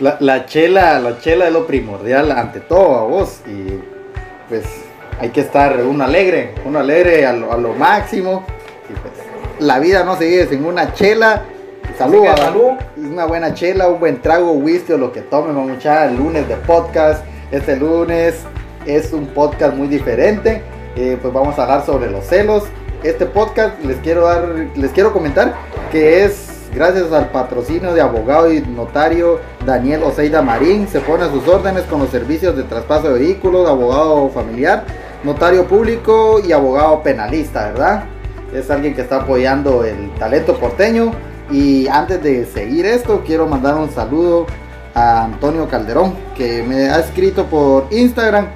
La, chela, la chela es lo primordial ante todo a vos. Y pues hay que estar uno alegre, uno alegre a lo, máximo. Y pues la vida no se vive sin una chela. Salud, salud. Una buena chela, un buen trago, whisky o lo que tomen, mucha el lunes de podcast. Este lunes es un podcast muy diferente. Eh, pues vamos a hablar sobre los celos. Este podcast les quiero dar, les quiero comentar que es gracias al patrocinio de abogado y notario Daniel Oseida Marín. Se pone a sus órdenes con los servicios de traspaso de vehículos, abogado familiar, notario público y abogado penalista, ¿verdad? Es alguien que está apoyando el talento porteño. Y antes de seguir esto, quiero mandar un saludo a Antonio Calderón, que me ha escrito por Instagram.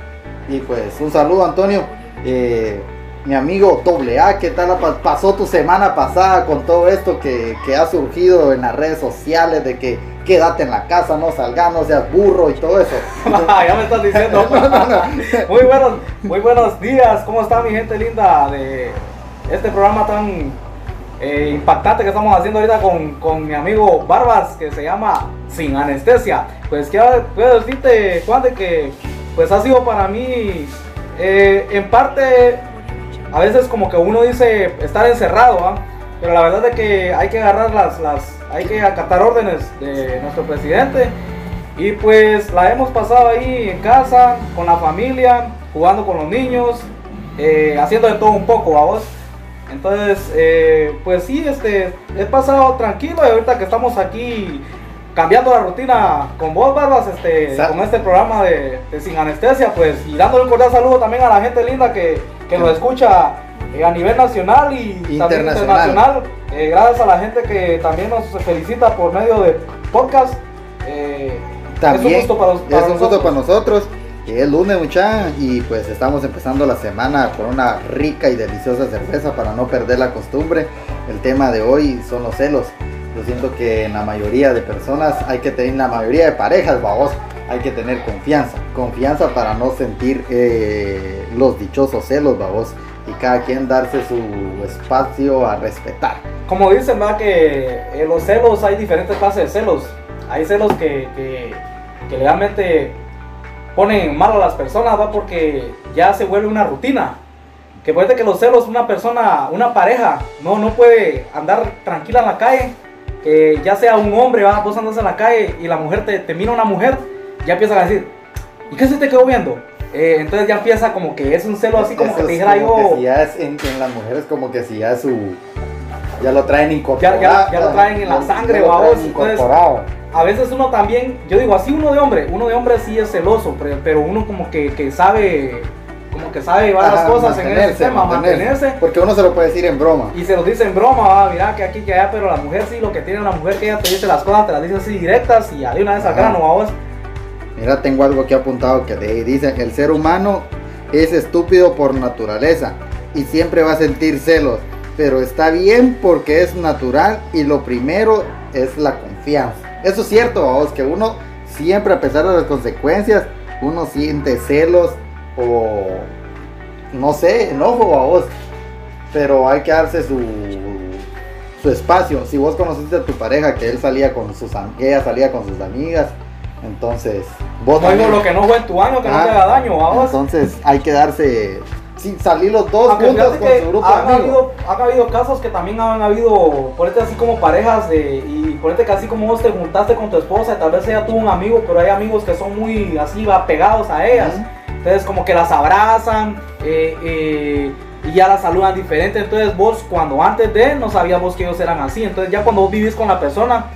Y pues un saludo, Antonio. Eh, mi amigo A, ¿qué tal pasó tu semana pasada con todo esto que, ha surgido en las redes sociales de que quédate en la casa, no salgas, no seas burro y todo eso? ya me estás diciendo. muy, buenos, muy buenos días, ¿cómo está mi gente linda de este programa tan eh, impactante que estamos haciendo ahorita con, mi amigo Barbas que se llama Sin Anestesia? Pues quiero, puedo decirte, Juan, de que pues ha sido para mí eh, en parte a veces como que uno dice estar encerrado, pero la verdad es que hay que agarrar las, las, hay que acatar órdenes de nuestro presidente. Y pues la hemos pasado ahí en casa, con la familia, jugando con los niños, eh, haciendo de todo un poco, vamos. Entonces, eh, pues sí, este, he pasado tranquilo y ahorita que estamos aquí cambiando la rutina con vos, Barbas, este, con este programa de, Sin Anestesia, pues, y dándole un cordial saludo también a la gente linda que, que nos escucha eh, a nivel nacional y internacional. internacional. Eh, gracias a la gente que también nos felicita por medio de podcast. Eh, también es un gusto para, es un gusto para nosotros. Es lunes, mucha, y pues estamos empezando la semana con una rica y deliciosa cerveza para no perder la costumbre. El tema de hoy son los celos. Yo siento que en la mayoría de personas hay que tener, la mayoría de parejas, vamos, hay que tener confianza. Confianza para no sentir eh, los dichosos celos, vamos. Y cada quien darse su espacio a respetar. Como dicen, va que en los celos hay diferentes clases de celos. Hay celos que, que, que realmente ponen mal a las personas, va porque ya se vuelve una rutina. Que puede que los celos, una persona, una pareja, no, no puede andar tranquila en la calle que ya sea un hombre, va, vos andas en la calle y la mujer te, te mira una mujer, ya empieza a decir, ¿y qué se te quedó viendo? Eh, entonces ya empieza como que es un celo así como que te dijera yo. si ya es en, las mujeres como que si ya su. Ya lo traen incorporado. Ya, ya, lo traen en la sangre, vamos. a veces uno también, yo digo así uno de hombre, uno de hombre sí es celoso, pero, pero uno como que, que sabe como que sabe llevar las cosas en ese tema, mantenerse. Porque uno se lo puede decir en broma. Y se lo dice en broma, va, mira que aquí, que allá, pero la mujer sí, lo que tiene la mujer que ella te dice las cosas, te las dice así directas y de una vez al grano, vamos. Mira, tengo algo aquí apuntado que dice, el ser humano es estúpido por naturaleza y siempre va a sentir celos, pero está bien porque es natural y lo primero es la confianza. Eso es cierto, vamos, que uno siempre a pesar de las consecuencias, uno siente celos o no sé, enojo a vos. Pero hay que darse su, su espacio. Si vos conociste a tu pareja que él salía con sus ella salía con sus amigas, entonces vos no lo que no fue en tu año que no te haga daño a vos. Entonces hay que darse sin salir los dos juntos con su grupo han habido, han habido casos que también han habido, ponete así como parejas de, y ponete que así como vos te juntaste con tu esposa y tal vez ella tuvo un amigo, pero hay amigos que son muy así va pegados a ellas. Entonces como que las abrazan eh, eh, y ya las saludan diferente. Entonces vos cuando antes de no sabías vos que ellos eran así. Entonces ya cuando vos vivís con la persona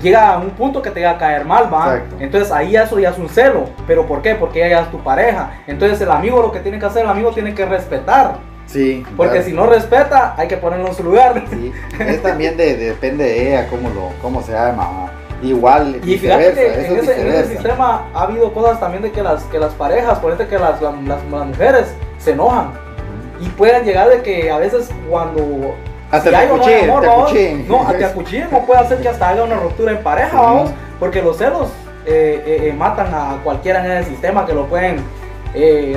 llega a un punto que te va a caer mal, ¿va? Entonces ahí eso ya es un celo. ¿Pero por qué? Porque ella es tu pareja. Entonces el amigo lo que tiene que hacer, el amigo tiene que respetar. Sí. Porque si no respeta, hay que ponerlo en su lugar. Sí. Es también de, depende de ella, cómo, lo, cómo se llama. Igual, y fíjate que en ese, sistema ha habido cosas también de que las, que las parejas, por que las, las, las, mujeres se enojan y pueden llegar de que a veces cuando hasta si te no, te acuchillen o puede hacer que hasta haya una ruptura en pareja, vamos, porque los celos eh, eh, eh, matan a cualquiera en ese sistema que lo pueden,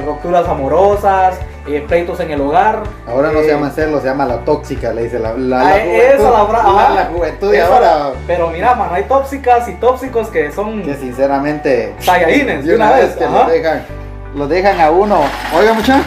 rupturas amorosas, eh, pleitos en el hogar. Ahora no eh, se llama celos, se llama la tóxica, le dice la, la, Ah, la esa la la, la juventud esa- ahora. Pero mira, mano, hay tóxicas y tóxicos que son Que sinceramente. Saiyajines, de una vez que ajá. lo dejan, dejan a uno. Oiga, mucha.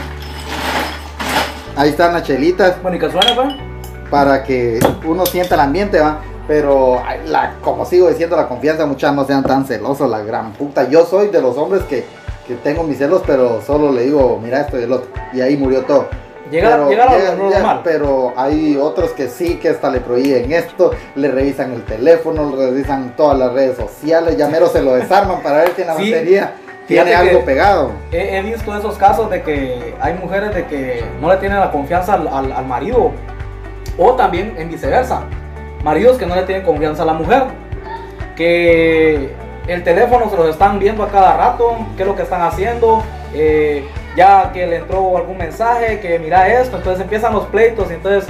Ahí están las chelitas Bueno, y que suena, pues. Para que uno sienta el ambiente, va. Pero la, como sigo diciendo, la confianza, muchas no sean tan celosos, la gran puta. Yo soy de los hombres que, que tengo mis celos, pero solo le digo, mira esto y el otro. Y ahí murió todo. Llega, Pero llega a llega- lo ya, normal. pero hay otros que sí, que hasta le prohíben esto, le revisan el teléfono, le revisan todas las redes sociales, ya mero se lo desarman para ver si en la Sí, batería tiene algo pegado. He, he visto esos casos de que hay mujeres de que no le tienen la confianza al, al- al marido. O también en viceversa. Maridos que no le tienen confianza a la mujer. Que el teléfono se los están viendo a cada rato. ¿Qué es lo que están haciendo? eh, ya que le entró algún mensaje, que mira esto. Entonces empiezan los pleitos. Entonces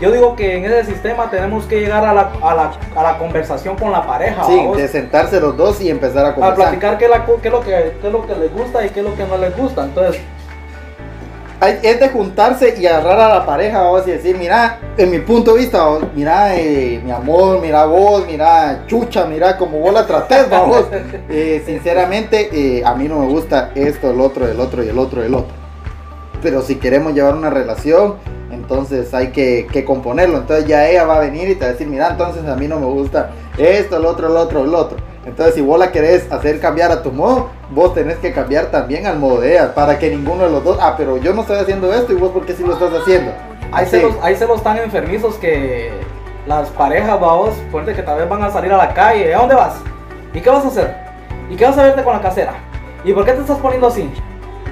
yo digo que en ese sistema tenemos que llegar a la, a la, a la conversación con la pareja. Sí, de sentarse los dos y empezar a platicar la qué es lo que, qué es lo que les gusta y qué es lo que no les gusta. Entonces, Hay- Es de juntarse y agarrar a la pareja vos, y decir, mira, en mi punto de vista, vos, mira, eh, mi amor, mira vos, mira, chucha, mira como vos la tratés, vos. Eh, sinceramente, eh, a mí no me gusta esto, el otro, el otro y el otro, el otro. Pero si queremos llevar una relación, entonces hay que, que componerlo. Entonces ya ella va a venir y te va a decir, mira, entonces a mí no me gusta esto, el otro, el otro, el otro. Entonces si vos la querés hacer cambiar a tu modo, vos tenés que cambiar también al modo de ella, para que ninguno de los dos, ah, pero yo no estoy haciendo esto y vos porque sí lo estás haciendo. hay celos, hay celos tan enfermizos que las parejas, vamos, fuerte que tal vez van a salir a la calle. ¿A dónde vas? ¿Y qué vas a hacer? ¿Y qué vas a verte con la casera? ¿Y por qué te estás poniendo así?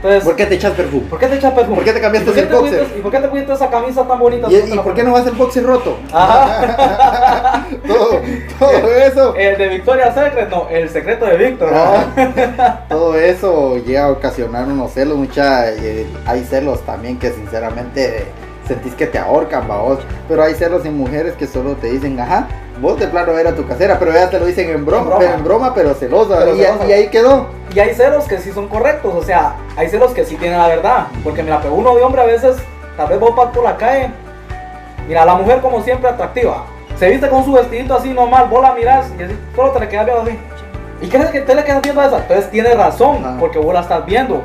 Entonces, ¿Por qué te echas perfume? ¿por qué te echas perfume? ¿Por qué te cambiaste ¿Y por qué el boxer? ¿Y por qué te pusiste esa camisa tan bonita? ¿Y, ¿Tú te y la por qué no vas el boxer roto? Ajá. todo, todo eso. El de Victoria Secret, no, el secreto de Víctor. Todo eso llega a ocasionar unos celos, mucha, eh, hay celos también que sinceramente sentís que te ahorcan, vos. Pero hay celos en mujeres que solo te dicen, ajá, vos de plano era tu casera, pero ellas te lo dicen en broma, En broma. pero en broma, pero celosa. Pero y, celosa. y ahí quedó. Y hay celos que sí son correctos, o sea, hay celos que sí tienen la verdad. Porque mira, pero uno de hombre a veces, tal vez vos vas por la calle, mira, la mujer como siempre atractiva, se viste con su vestidito así normal, vos la mirás y así, solo te le quedas viendo así. ¿Y crees que te le quedas viendo a esa? Entonces tiene razón, Ajá. porque vos la estás viendo.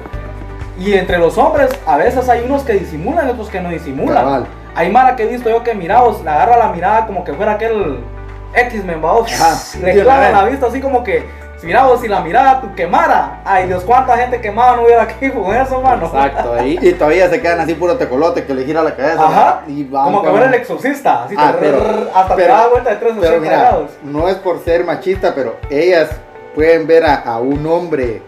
Y entre los hombres, a veces hay unos que disimulan y otros que no disimulan. Cabal. Hay Mara que he visto yo que miraos, le agarra la mirada como que fuera aquel X-Men, vamos. Le de una clava vez. la vista así como que, si miraos, si la mirada tu quemara. Ay Dios, cuánta gente quemada no hubiera aquí con eso, mano. Exacto, ahí. Y todavía se quedan así puro tecolote que le gira la cabeza. Ajá. Y van Como que fuera el exorcista, así Ah, pero- hasta pero- da vuelta de 360 Pero mira, grados. no es por ser machista, pero ellas pueden ver a, a un hombre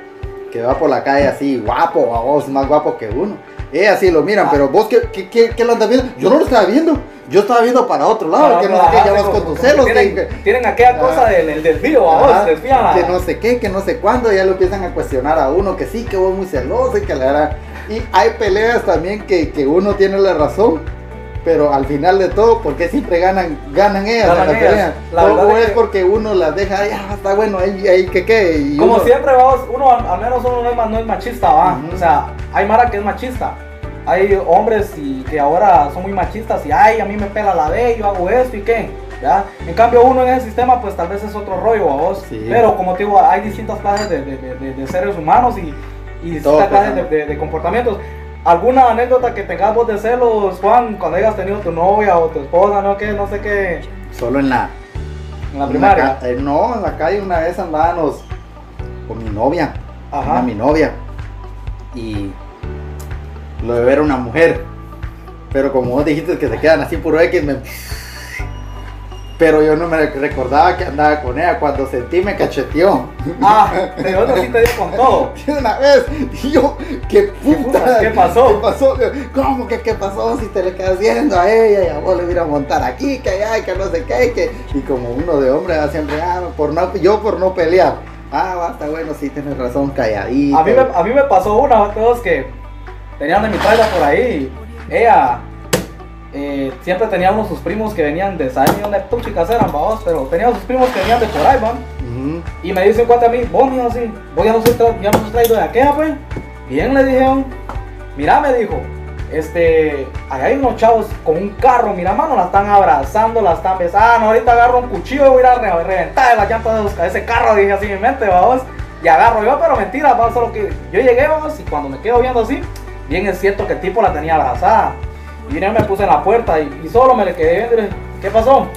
que va por la calle así, guapo, a vos más guapo que uno. Ellas sí lo miran, Ah. pero vos, ¿qué, qué, qué, qué lo andas viendo? Yo no lo estaba viendo. Yo estaba viendo para otro lado, que no sé qué, ya vas con tus celos. Tienen, que- tienen aquella Ajá. cosa del, del desvío, a vos, desvían la- que no sé qué, que no sé cuándo, ya lo empiezan a cuestionar a uno, que sí, que vos muy celoso y que la verdad. Y hay peleas también que, que uno tiene la razón, pero al final de todo, ¿por qué siempre ganan, ganan ellas Ganan en la ellas. pelea? La o, es que- porque uno las deja, ah, está bueno, ahí, ahí que qué. y Como uno- siempre, vamos, uno al, al menos uno no es, no es machista, va. Ujú. O sea, hay Mara que es machista. Hay hombres y que ahora son muy machistas y ay, a mí me pela la B, yo hago esto y qué. ¿ya? En cambio, uno en ese sistema, pues tal vez es otro rollo a vos. Sí. Pero como te digo, hay distintas clases de, de- de- de seres humanos y, y Todo distintas clases de, de- de comportamientos. ¿Alguna anécdota que tengas vos de celos, Juan, cuando hayas tenido tu novia o tu esposa, no, que, no sé qué, Solo en la, en la en primaria? eh, no, en la calle una vez andábamos con mi novia. Ajá. Mi novia. Y lo de ver a una mujer. Pero como vos dijiste que se quedan así puro X, me... Pero yo no me recordaba que andaba con ella. Cuando sentí me cacheteó. Ah, de otro sí te dio con todo. Una vez. Yo, qué puta. ¿Qué pasó? ¿Qué pasó? ¿Cómo que qué pasó? Si te le quedas viendo a ella y a vos le voy a montar aquí, que allá, que no sé qué. Que... Y como uno de hombre, siempre, ah, por no, yo por no pelear. Ah, basta, bueno, sí, tienes razón, calladito. A mí, me, a mí me pasó una, todos que tenían de mi trailer por ahí. Ella eh, siempre tenía unos sus primos que venían de saber dónde chicas eran, vamos, pero tenía sus primos que venían de por ahí. Ujú. Y me dice un cuate a mí, vos, mijo, así, vos ya no tra- ya no traído de aquella, pues. Bien, le dije, mira, me dijo, este, ahí hay unos chavos con un carro, mira, mano, la están abrazando, la están besando. Ahorita agarro un cuchillo y voy a a reventar la llanta de ese carro, dije así en mi mente, vamos. Y agarro yo, pero mentira, vamos, solo que yo llegué, vamos, y cuando me quedo viendo así, bien es cierto que el tipo la tenía abrazada. Y yo me puse en la puerta y, solo me le quedé viendo y le dije, ¿qué pasó?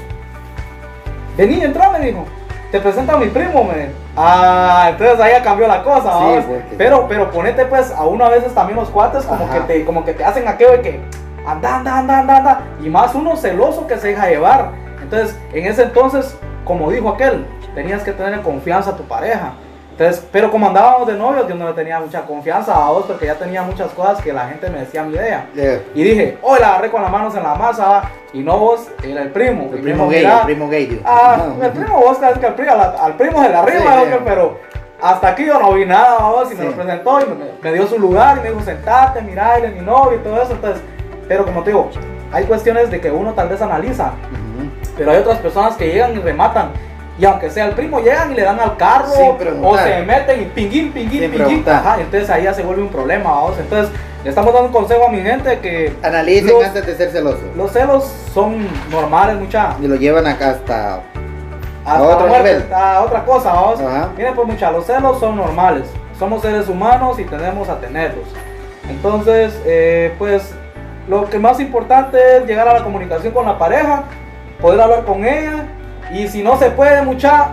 Vení, entra, me dijo. Te presenta a mi primo, me. Ah, entonces ahí ya cambió la cosa, sí, Pero, pero ponete pues a uno a veces también los cuates como que te, como que te hacen aquello de que anda, anda, anda, anda, anda. Y más uno celoso que se deja llevar. Entonces, en ese entonces, como dijo aquel, tenías que tener confianza a tu pareja pero como andábamos de novios, yo no le tenía mucha confianza a vos porque ya tenía muchas cosas que la gente me decía mi idea. Y dije, hoy la agarré con las manos en la masa y no vos, era el primo. El, primo, gay, el primo gay. Ah, el primo vos, que el primo, al, primo de la rima, pero hasta aquí yo no vi nada vos y me lo presentó y me, dio su lugar y me dijo, sentate, mira, él es mi novio y todo eso. Entonces, pero como te digo, hay cuestiones de que uno tal vez analiza, pero hay otras personas que llegan y rematan y aunque sea el primo, llegan y le dan al carro o se meten y pinguín, pinguín, pinguín. Ajá, entonces ahí ya se vuelve un problema, vamos. Entonces, le estamos dando un consejo a mi gente que. Analicen antes de ser celosos. Los celos son normales, mucha. Y lo llevan acá hasta. a otro nivel. A otra cosa, vamos. Miren, pues, mucha, los celos son normales. Somos seres humanos y tenemos a tenerlos. Entonces, eh, pues, lo que más importante es llegar a la comunicación con la pareja, poder hablar con ella y si no se puede, mucha,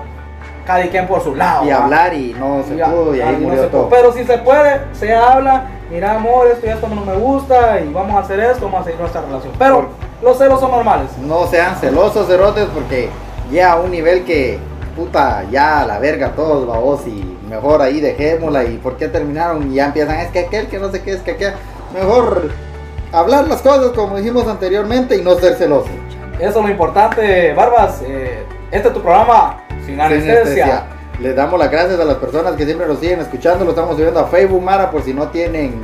cada quien por su lado. Y hablar y no se pudo y ahí murió todo. Pero si se puede, se habla, mira amor, esto y esto no me gusta y vamos a hacer esto, vamos a seguir nuestra relación. Pero los celos son normales. No sean celosos, cerotes, porque ya a un nivel que, puta, ya la verga todos, vos y mejor ahí dejémosla y por qué terminaron y ya empiezan, es que aquel que no sé qué, es que aquel, mejor hablar las cosas como dijimos anteriormente y no ser celosos. Eso es lo importante, Barbas. Eh, este es tu programa sin anestesia. Les damos las gracias a las personas que siempre nos siguen escuchando. Lo estamos subiendo a Facebook, Mara, por si no tienen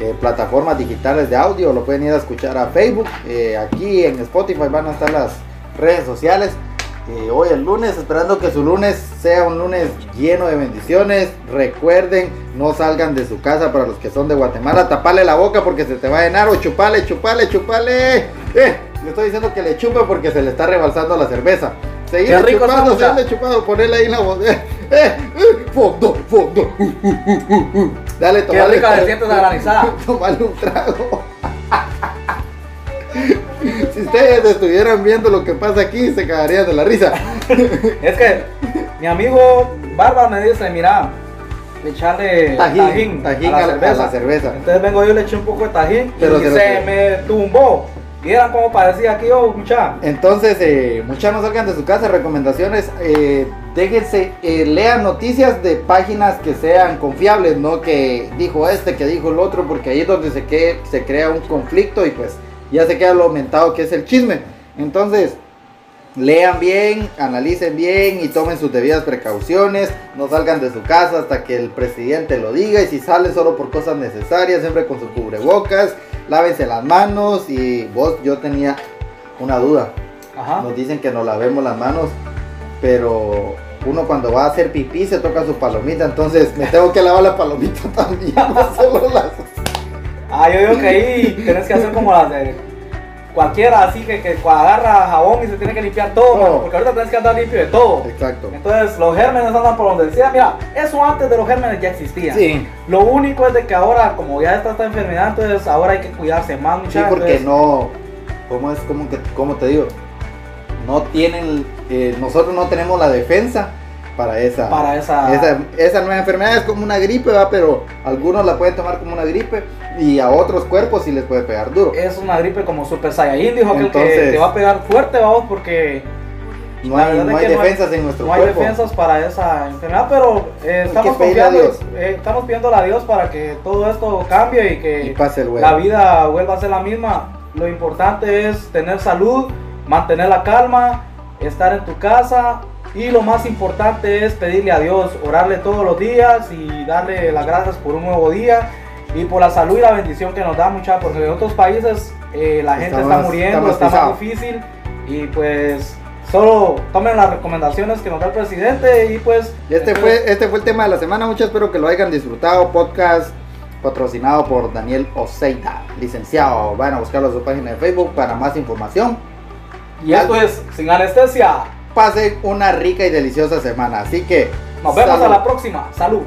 eh, plataformas digitales de audio, lo pueden ir a escuchar a Facebook. Eh, aquí en Spotify van a estar las redes sociales. hoy es lunes, esperando que su lunes sea un lunes lleno de bendiciones. Recuerden, no salgan de su casa para los que son de Guatemala. Tapale la boca porque se te va a llenar o chupale, chupale, chupale. Eh. Le estoy diciendo que le chupe porque se le está rebalsando la cerveza. Seguir chupando, seguirle chupando, ponerle ahí la botella. Eh, eh, fondo, fondo. Uh, uh, uh, Dale, tomale. Qué rica de sientes granizada. Tomale un trago. si ustedes estuvieran viendo lo que pasa aquí, se cagarían de la risa. es que mi amigo Barba me dice, mira, echarle tajín, tajín, a, la cerveza. a, la cerveza. Entonces vengo yo y le eché un poco de tajín Pero y se me tumbó. Vieran cómo parecía aquí, oh, mucha. Entonces, eh, mucha no salgan de su casa. Recomendaciones, eh, déjense, eh, lean noticias de páginas que sean confiables, no que dijo este, que dijo el otro, porque ahí es donde se, que, se crea un conflicto y pues ya se queda lo aumentado que es el chisme. Entonces, lean bien, analicen bien y tomen sus debidas precauciones. No salgan de su casa hasta que el presidente lo diga y si salen solo por cosas necesarias, siempre con sus cubrebocas lávense las manos y vos, yo tenía una duda. Nos dicen que nos lavemos las manos, pero uno cuando va a hacer pipí se toca su palomita, entonces me tengo que lavar la palomita también, no solo las... Ah, yo digo que ahí tenés que hacer como las de cualquiera así que, que agarra jabón y se tiene que limpiar todo, porque ahorita tienes que andar limpio de todo. Exacto. Entonces los gérmenes andan por donde decía, mira, eso antes de los gérmenes ya existía. Sí. Lo único es de que ahora, como ya está esta enfermedad, entonces ahora hay que cuidarse más, muchachos. Sí, porque no, ¿cómo es? como que, cómo te digo? No tienen, eh, nosotros no tenemos la defensa para esa, para esa... esa, nueva enfermedad. Es como una gripe, ¿va? pero algunos la pueden tomar como una gripe y a otros cuerpos sí les puede pegar duro. Es una gripe como Super Saiyajin, dijo que, te va a pegar fuerte, vamos, porque... No hay, defensas en nuestro cuerpo. No hay defensas para esa enfermedad, pero eh, estamos confiando, eh, estamos pidiendo a Dios para que todo esto cambie y que la vida vuelva a ser la misma. Lo importante es tener salud, mantener la calma, estar en tu casa, y lo más importante es pedirle a Dios, orarle todos los días y darle las gracias por un nuevo día y por la salud y la bendición que nos da mucha, porque en otros países eh, la gente está, muriendo, está, más difícil y pues solo tomen las recomendaciones que nos da el presidente y pues... este, fue, este fue el tema de la semana, muchas espero que lo hayan disfrutado, podcast patrocinado por Daniel Oseida, licenciado. Van a buscarlo en su página de Facebook para más información. Y esto es Sin Anestesia. Pasen una rica y deliciosa semana. Así que Nos vemos salud. a la próxima. Salud.